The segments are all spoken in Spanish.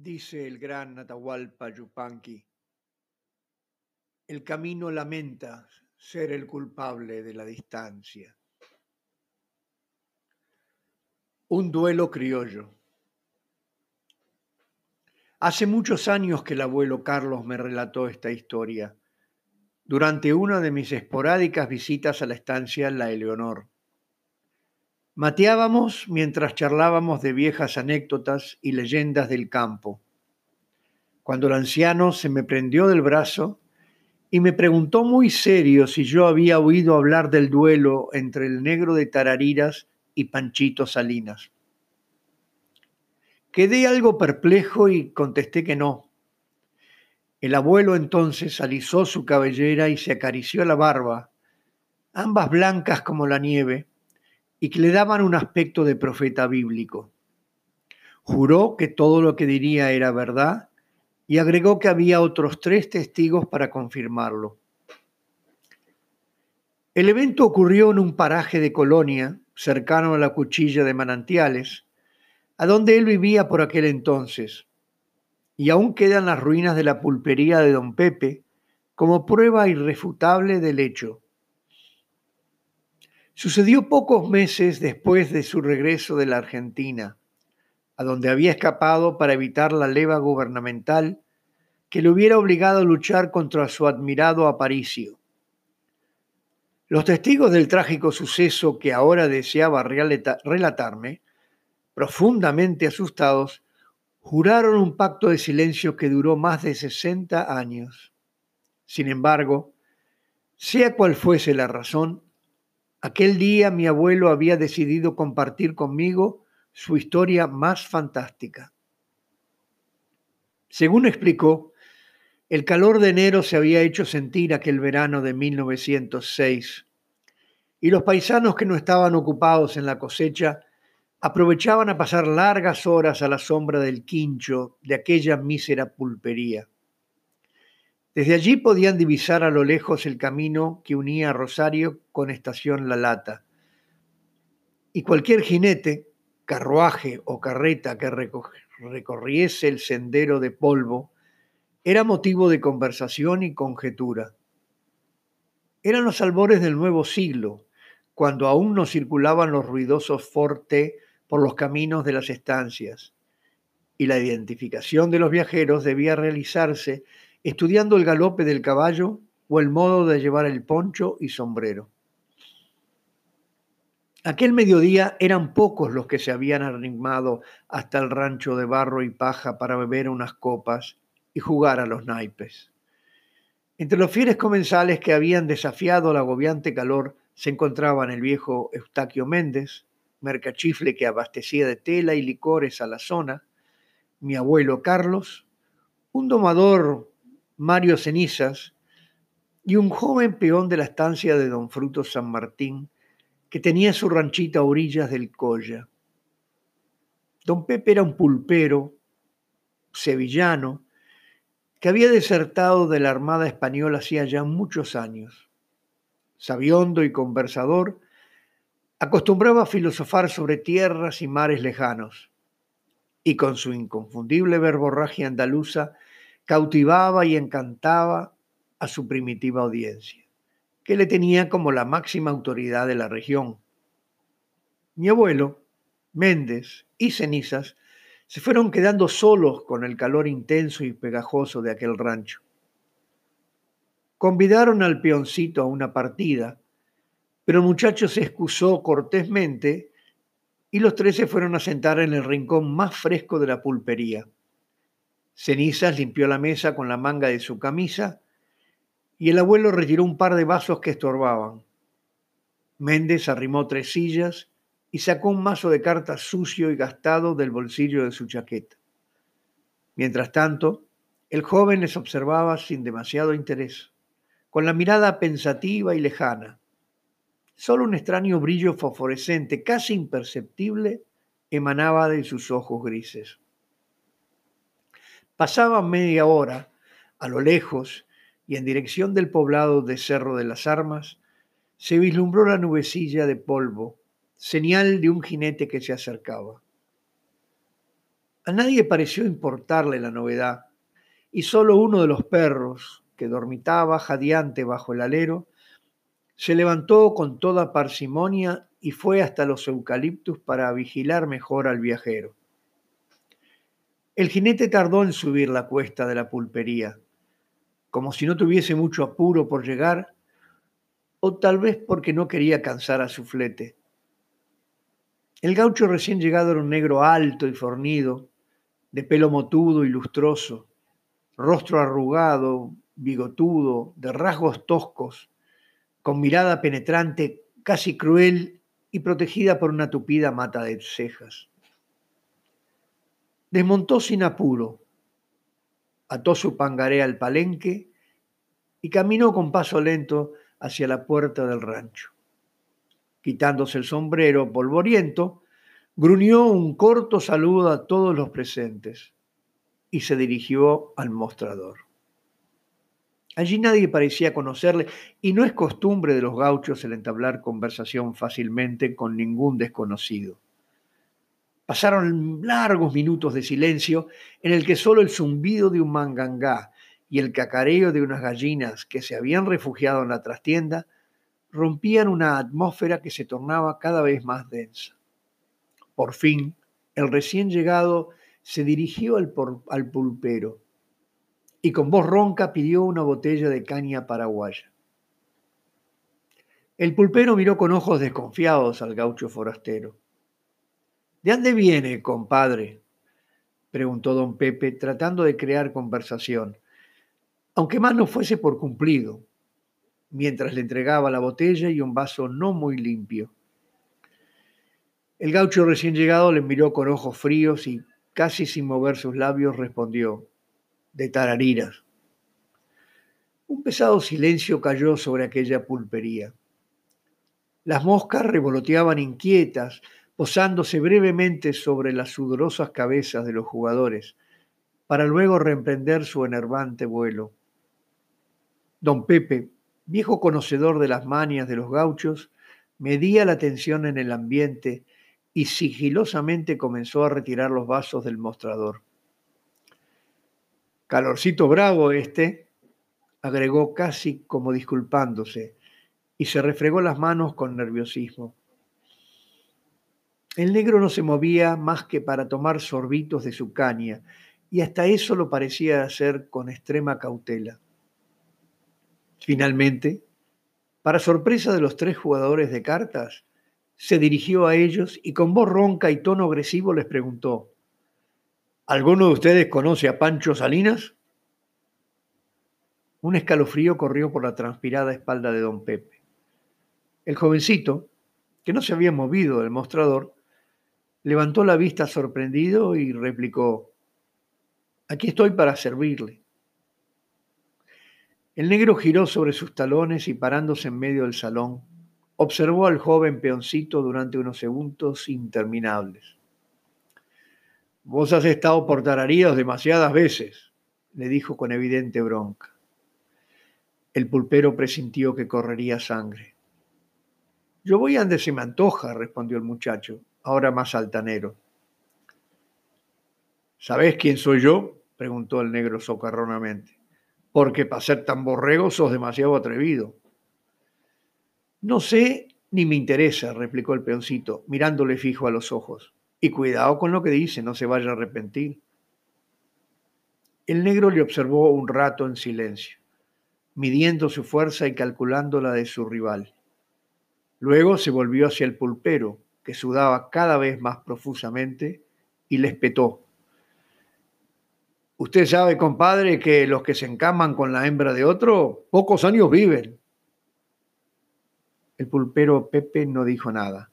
Dice el gran Atahualpa Yupanqui, el camino lamenta ser el culpable de la distancia. Un duelo criollo. Hace muchos años que el abuelo Carlos me relató esta historia, durante una de mis esporádicas visitas a la estancia La Eleonor. Mateábamos mientras charlábamos de viejas anécdotas y leyendas del campo. Cuando el anciano se me prendió del brazo y me preguntó muy serio si yo había oído hablar del duelo entre el negro de Tarariras y Panchito Salinas. Quedé algo perplejo y contesté que no. El abuelo entonces alisó su cabellera y se acarició la barba, ambas blancas como la nieve, y que le daban un aspecto de profeta bíblico. Juró que todo lo que diría era verdad y agregó que había otros tres testigos para confirmarlo. El evento ocurrió en un paraje de Colonia, cercano a la cuchilla de manantiales, a donde él vivía por aquel entonces, y aún quedan las ruinas de la pulpería de don Pepe como prueba irrefutable del hecho. Sucedió pocos meses después de su regreso de la Argentina, a donde había escapado para evitar la leva gubernamental que le hubiera obligado a luchar contra su admirado Aparicio. Los testigos del trágico suceso que ahora deseaba relatarme, profundamente asustados, juraron un pacto de silencio que duró más de 60 años. Sin embargo, sea cual fuese la razón, Aquel día mi abuelo había decidido compartir conmigo su historia más fantástica. Según explicó, el calor de enero se había hecho sentir aquel verano de 1906 y los paisanos que no estaban ocupados en la cosecha aprovechaban a pasar largas horas a la sombra del quincho de aquella mísera pulpería. Desde allí podían divisar a lo lejos el camino que unía Rosario con Estación La Lata. Y cualquier jinete, carruaje o carreta que recorriese el sendero de polvo era motivo de conversación y conjetura. Eran los albores del nuevo siglo, cuando aún no circulaban los ruidosos forte por los caminos de las estancias, y la identificación de los viajeros debía realizarse estudiando el galope del caballo o el modo de llevar el poncho y sombrero. Aquel mediodía eran pocos los que se habían animado hasta el rancho de barro y paja para beber unas copas y jugar a los naipes. Entre los fieles comensales que habían desafiado el agobiante calor se encontraban el viejo Eustaquio Méndez, mercachifle que abastecía de tela y licores a la zona, mi abuelo Carlos, un domador Mario Cenizas y un joven peón de la estancia de don Fruto San Martín que tenía su ranchita a orillas del Colla. Don Pepe era un pulpero sevillano que había desertado de la Armada Española hacía ya muchos años. Sabiondo y conversador, acostumbraba a filosofar sobre tierras y mares lejanos, y con su inconfundible verborragia andaluza cautivaba y encantaba a su primitiva audiencia, que le tenía como la máxima autoridad de la región. Mi abuelo, Méndez y Cenizas se fueron quedando solos con el calor intenso y pegajoso de aquel rancho. Convidaron al peoncito a una partida, pero el muchacho se excusó cortésmente y los tres se fueron a sentar en el rincón más fresco de la pulpería. Cenizas limpió la mesa con la manga de su camisa y el abuelo retiró un par de vasos que estorbaban. Méndez arrimó tres sillas y sacó un mazo de cartas sucio y gastado del bolsillo de su chaqueta. Mientras tanto, el joven les observaba sin demasiado interés, con la mirada pensativa y lejana. Solo un extraño brillo fosforescente, casi imperceptible, emanaba de sus ojos grises. Pasaba media hora, a lo lejos y en dirección del poblado de Cerro de las Armas, se vislumbró la nubecilla de polvo, señal de un jinete que se acercaba. A nadie pareció importarle la novedad, y solo uno de los perros, que dormitaba jadeante bajo el alero, se levantó con toda parsimonia y fue hasta los eucaliptus para vigilar mejor al viajero. El jinete tardó en subir la cuesta de la pulpería, como si no tuviese mucho apuro por llegar, o tal vez porque no quería cansar a su flete. El gaucho recién llegado era un negro alto y fornido, de pelo motudo y lustroso, rostro arrugado, bigotudo, de rasgos toscos, con mirada penetrante, casi cruel y protegida por una tupida mata de cejas. Desmontó sin apuro, ató su pangaré al palenque y caminó con paso lento hacia la puerta del rancho quitándose el sombrero polvoriento, gruñó un corto saludo a todos los presentes y se dirigió al mostrador. Allí nadie parecía conocerle y no es costumbre de los gauchos el entablar conversación fácilmente con ningún desconocido. Pasaron largos minutos de silencio en el que solo el zumbido de un mangangá y el cacareo de unas gallinas que se habían refugiado en la trastienda rompían una atmósfera que se tornaba cada vez más densa. Por fin, el recién llegado se dirigió al, pulpero y con voz ronca pidió una botella de caña paraguaya. El pulpero miró con ojos desconfiados al gaucho forastero. ¿De dónde viene, compadre? preguntó don Pepe, tratando de crear conversación, aunque más no fuese por cumplido, mientras le entregaba la botella y un vaso no muy limpio. El gaucho recién llegado le miró con ojos fríos y, casi sin mover sus labios, respondió, de tarariras. Un pesado silencio cayó sobre aquella pulpería. Las moscas revoloteaban inquietas, posándose brevemente sobre las sudorosas cabezas de los jugadores, para luego reemprender su enervante vuelo. Don Pepe, viejo conocedor de las manias de los gauchos, medía la tensión en el ambiente y sigilosamente comenzó a retirar los vasos del mostrador. Calorcito bravo este, agregó casi como disculpándose, y se refregó las manos con nerviosismo. El negro no se movía más que para tomar sorbitos de su caña, y hasta eso lo parecía hacer con extrema cautela. Finalmente, para sorpresa de los tres jugadores de cartas, se dirigió a ellos y con voz ronca y tono agresivo les preguntó, ¿Alguno de ustedes conoce a Pancho Salinas? Un escalofrío corrió por la transpirada espalda de don Pepe. El jovencito, que no se había movido del mostrador, levantó la vista sorprendido y replicó, Aquí estoy para servirle. El negro giró sobre sus talones y parándose en medio del salón, observó al joven peoncito durante unos segundos interminables. Vos has estado por tararíos demasiadas veces, le dijo con evidente bronca. El pulpero presintió que correría sangre. Yo voy a donde se me antoja, respondió el muchacho, ahora más altanero. ¿Sabés quién soy yo? preguntó el negro socarronamente porque para ser tan borrego sos demasiado atrevido. No sé ni me interesa, replicó el peoncito, mirándole fijo a los ojos. Y cuidado con lo que dice, no se vaya a arrepentir. El negro le observó un rato en silencio, midiendo su fuerza y calculando la de su rival. Luego se volvió hacia el pulpero, que sudaba cada vez más profusamente, y le espetó. Usted sabe, compadre, que los que se encaman con la hembra de otro, pocos años viven. El pulpero Pepe no dijo nada.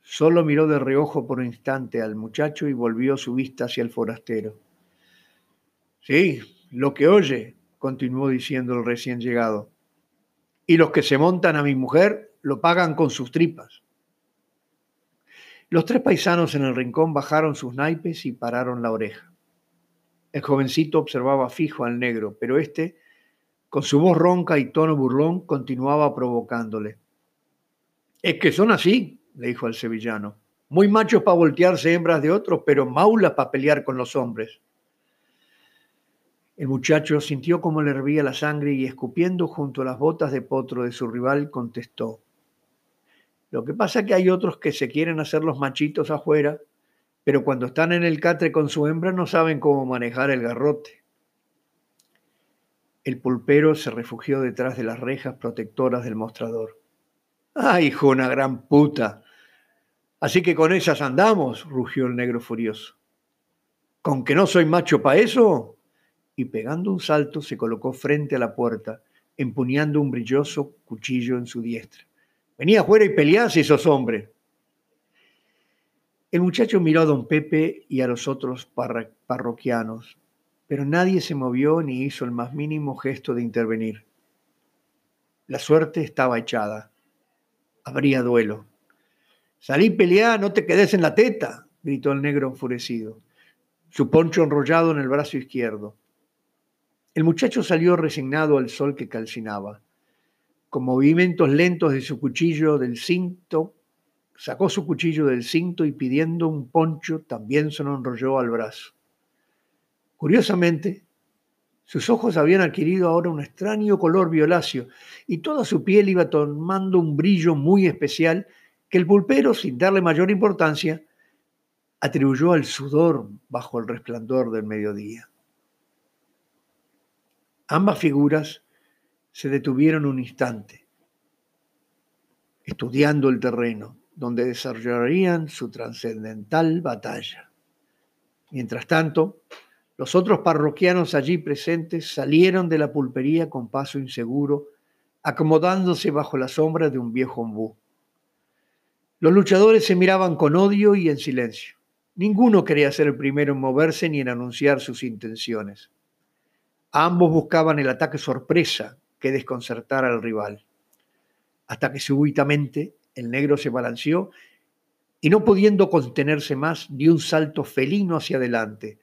Solo miró de reojo por un instante al muchacho y volvió su vista hacia el forastero. Sí, lo que oye, continuó diciendo el recién llegado. Y los que se montan a mi mujer lo pagan con sus tripas. Los tres paisanos en el rincón bajaron sus naipes y pararon la oreja. El jovencito observaba fijo al negro, pero éste, con su voz ronca y tono burlón, continuaba provocándole. Es que son así, le dijo al sevillano. Muy machos para voltearse hembras de otros, pero maulas para pelear con los hombres. El muchacho sintió cómo le hervía la sangre y escupiendo junto a las botas de potro de su rival contestó. Lo que pasa es que hay otros que se quieren hacer los machitos afuera, pero cuando están en el catre con su hembra no saben cómo manejar el garrote. El pulpero se refugió detrás de las rejas protectoras del mostrador. ¡Ay, hijo, una gran puta! Así que con esas andamos, rugió el negro furioso. ¿Con que no soy macho para eso? Y pegando un salto se colocó frente a la puerta, empuñando un brilloso cuchillo en su diestra. Venía afuera y peleá si sos hombre. El muchacho miró a don Pepe y a los otros parroquianos, pero nadie se movió ni hizo el más mínimo gesto de intervenir. La suerte estaba echada. Habría duelo. Salí peleá, no te quedes en la teta, gritó el negro enfurecido, su poncho enrollado en el brazo izquierdo. El muchacho salió resignado al sol que calcinaba. Con movimientos lentos de su cuchillo del cinto, sacó su cuchillo del cinto y pidiendo un poncho también se lo enrolló al brazo. Curiosamente, sus ojos habían adquirido ahora un extraño color violáceo y toda su piel iba tomando un brillo muy especial que el pulpero, sin darle mayor importancia, atribuyó al sudor bajo el resplandor del mediodía. Ambas figuras se detuvieron un instante, estudiando el terreno donde desarrollarían su trascendental batalla. Mientras tanto, los otros parroquianos allí presentes salieron de la pulpería con paso inseguro, acomodándose bajo la sombra de un viejo ombú. Los luchadores se miraban con odio y en silencio. Ninguno quería ser el primero en moverse ni en anunciar sus intenciones. Ambos buscaban el ataque sorpresa que desconcertara al rival, hasta que súbitamente el negro se balanceó y no pudiendo contenerse más, dio un salto felino hacia adelante,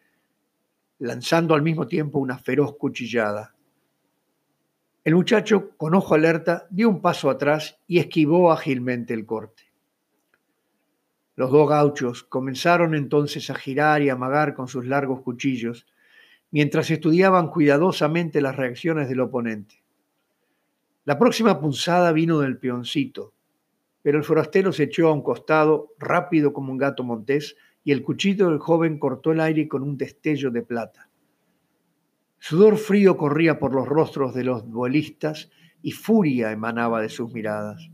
lanzando al mismo tiempo una feroz cuchillada. El muchacho, con ojo alerta, dio un paso atrás y esquivó ágilmente el corte. Los dos gauchos comenzaron entonces a girar y amagar con sus largos cuchillos, mientras estudiaban cuidadosamente las reacciones del oponente. La próxima punzada vino del peoncito, pero el forastero se echó a un costado, rápido como un gato montés, y el cuchillo del joven cortó el aire con un destello de plata. Sudor frío corría por los rostros de los duelistas y furia emanaba de sus miradas.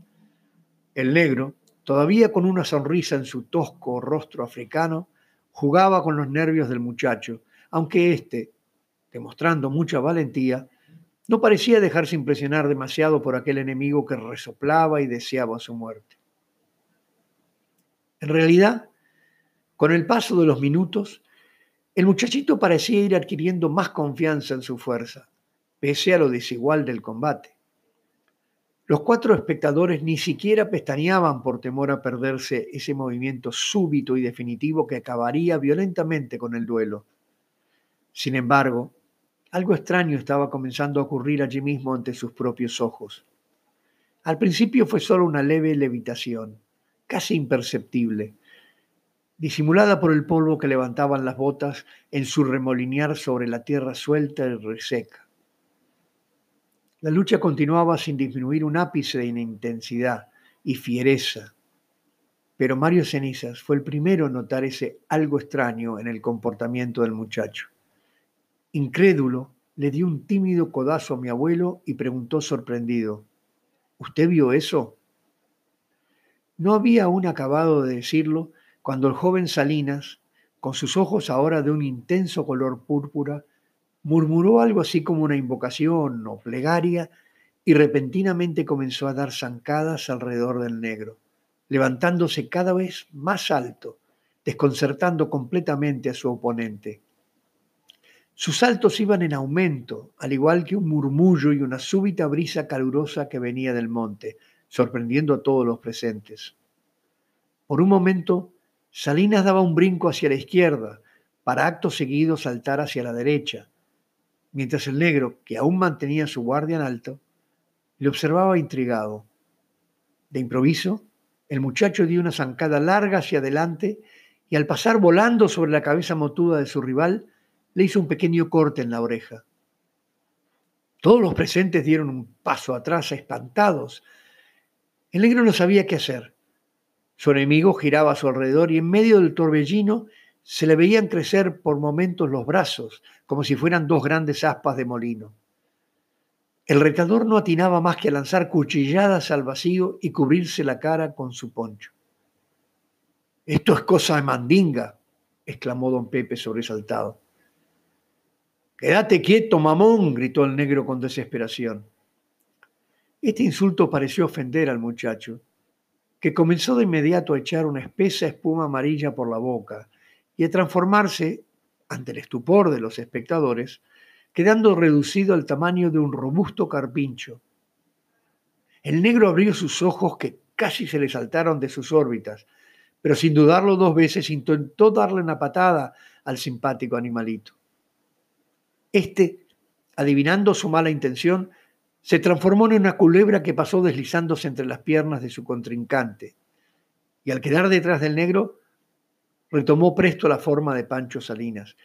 El negro, todavía con una sonrisa en su tosco rostro africano, jugaba con los nervios del muchacho, aunque éste, demostrando mucha valentía, no parecía dejarse impresionar demasiado por aquel enemigo que resoplaba y deseaba su muerte. En realidad, con el paso de los minutos, el muchachito parecía ir adquiriendo más confianza en su fuerza, pese a lo desigual del combate. Los cuatro espectadores ni siquiera pestañeaban por temor a perderse ese movimiento súbito y definitivo que acabaría violentamente con el duelo. Sin embargo, algo extraño estaba comenzando a ocurrir allí mismo ante sus propios ojos. Al principio fue solo una leve levitación, casi imperceptible, disimulada por el polvo que levantaban las botas en su remolinear sobre la tierra suelta y reseca. La lucha continuaba sin disminuir un ápice de intensidad y fiereza, pero Mario Cenizas fue el primero en notar ese algo extraño en el comportamiento del muchacho. Incrédulo, le dio un tímido codazo a mi abuelo y preguntó sorprendido, ¿Usted vio eso? No había aún acabado de decirlo cuando el joven Salinas, con sus ojos ahora de un intenso color púrpura, murmuró algo así como una invocación o plegaria y repentinamente comenzó a dar zancadas alrededor del negro, levantándose cada vez más alto, desconcertando completamente a su oponente. Sus saltos iban en aumento, al igual que un murmullo y una súbita brisa calurosa que venía del monte, sorprendiendo a todos los presentes. Por un momento Salinas daba un brinco hacia la izquierda, para acto seguido saltar hacia la derecha, mientras el negro, que aún mantenía su guardia en alto, le observaba intrigado. De improviso, El muchacho dio una zancada larga hacia adelante y al pasar volando sobre la cabeza motuda de su rival, le hizo un pequeño corte en la oreja. Todos los presentes dieron un paso atrás espantados. El negro no sabía qué hacer. Su enemigo giraba a su alrededor y en medio del torbellino se le veían crecer por momentos los brazos, como si fueran dos grandes aspas de molino. El retador no atinaba más que a lanzar cuchilladas al vacío y cubrirse la cara con su poncho. Esto es cosa de mandinga, exclamó don Pepe sobresaltado. Quédate quieto, mamón, gritó el negro con desesperación. Este insulto pareció ofender al muchacho, que comenzó de inmediato a echar una espesa espuma amarilla por la boca y a transformarse, ante el estupor de los espectadores, quedando reducido al tamaño de un robusto carpincho. El negro abrió sus ojos que casi se le saltaron de sus órbitas, pero sin dudarlo dos veces intentó darle una patada al simpático animalito. Este, adivinando su mala intención, se transformó en una culebra que pasó deslizándose entre las piernas de su contrincante, y al quedar detrás del negro, retomó presto la forma de Pancho Salinas,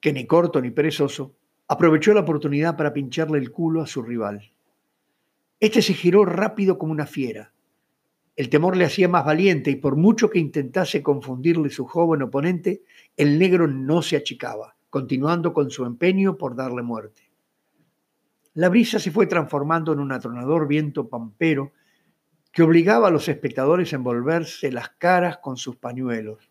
que ni corto ni perezoso aprovechó la oportunidad para pincharle el culo a su rival. Este se giró rápido como una fiera. El temor le hacía más valiente y por mucho que intentase confundirle su joven oponente, el negro no se achicaba, continuando con su empeño por darle muerte. La brisa se fue transformando en un atronador viento pampero que obligaba a los espectadores a envolverse las caras con sus pañuelos.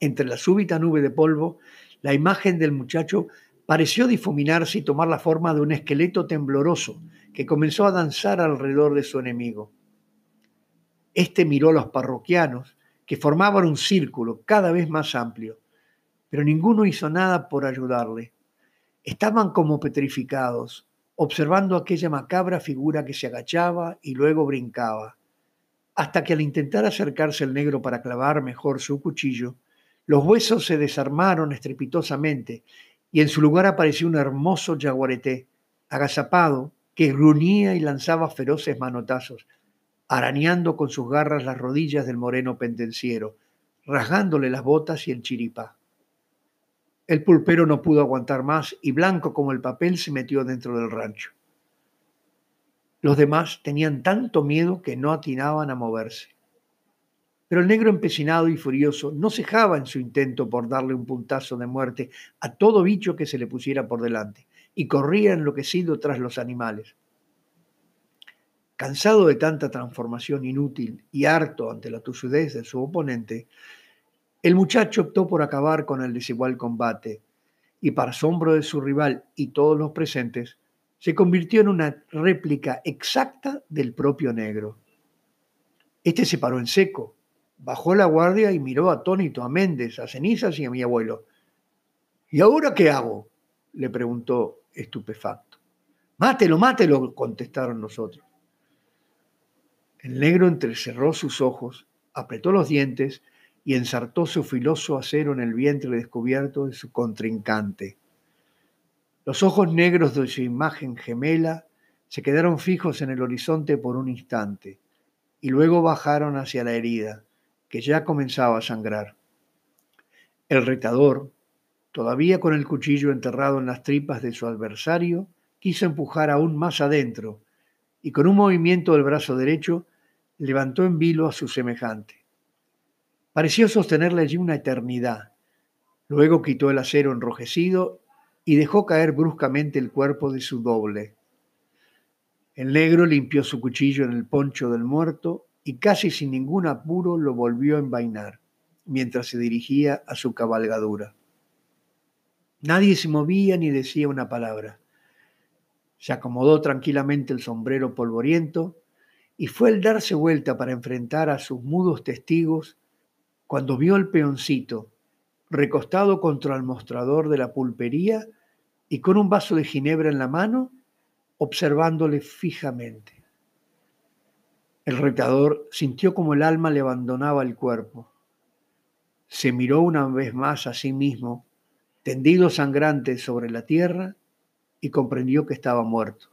Entre la súbita nube de polvo, la imagen del muchacho pareció difuminarse y tomar la forma de un esqueleto tembloroso que comenzó a danzar alrededor de su enemigo. Este miró a los parroquianos, que formaban un círculo cada vez más amplio, pero ninguno hizo nada por ayudarle. Estaban como petrificados, observando aquella macabra figura que se agachaba y luego brincaba, hasta que al intentar acercarse el negro para clavar mejor su cuchillo, los huesos se desarmaron estrepitosamente y en su lugar apareció un hermoso jaguareté, agazapado, que gruñía y lanzaba feroces manotazos, arañando con sus garras las rodillas del moreno pendenciero, rasgándole las botas y el chiripá. El pulpero no pudo aguantar más y blanco como el papel se metió dentro del rancho. Los demás tenían tanto miedo que no atinaban a moverse. Pero el negro empecinado y furioso no cejaba en su intento por darle un puntazo de muerte a todo bicho que se le pusiera por delante, y corría enloquecido tras los animales. Cansado de tanta transformación inútil y harto ante la tusudez de su oponente, el muchacho optó por acabar con el desigual combate, y para asombro de su rival y todos los presentes, se convirtió en una réplica exacta del propio negro. Este se paró en seco, Bajó la guardia y miró atónito a Méndez, a Cenizas y a mi abuelo. ¿Y ahora qué hago? le preguntó estupefacto. Mátelo, mátelo, contestaron nosotros. El negro entrecerró sus ojos, apretó los dientes y ensartó su filoso acero en el vientre descubierto de su contrincante. Los ojos negros de su imagen gemela se quedaron fijos en el horizonte por un instante y luego bajaron hacia la herida que ya comenzaba a sangrar. El retador, todavía con el cuchillo enterrado en las tripas de su adversario, quiso empujar aún más adentro y con un movimiento del brazo derecho levantó en vilo a su semejante. Pareció sostenerle allí una eternidad. Luego quitó el acero enrojecido y dejó caer bruscamente el cuerpo de su doble. El negro limpió su cuchillo en el poncho del muerto y casi sin ningún apuro lo volvió a envainar mientras se dirigía a su cabalgadura. Nadie se movía ni decía una palabra. Se acomodó tranquilamente el sombrero polvoriento y fue al darse vuelta para enfrentar a sus mudos testigos cuando vio al peoncito recostado contra el mostrador de la pulpería y con un vaso de ginebra en la mano, observándole fijamente. El retador sintió como el alma le abandonaba el cuerpo. Se miró una vez más a sí mismo, tendido sangrante sobre la tierra, y comprendió que estaba muerto.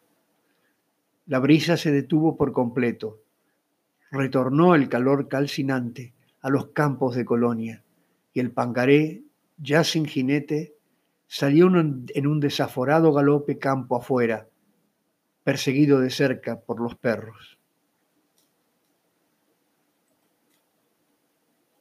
La brisa se detuvo por completo. retornó el calor calcinante a los campos de Colonia, y el pangaré, ya sin jinete, salió en un desaforado galope campo afuera, perseguido de cerca por los perros.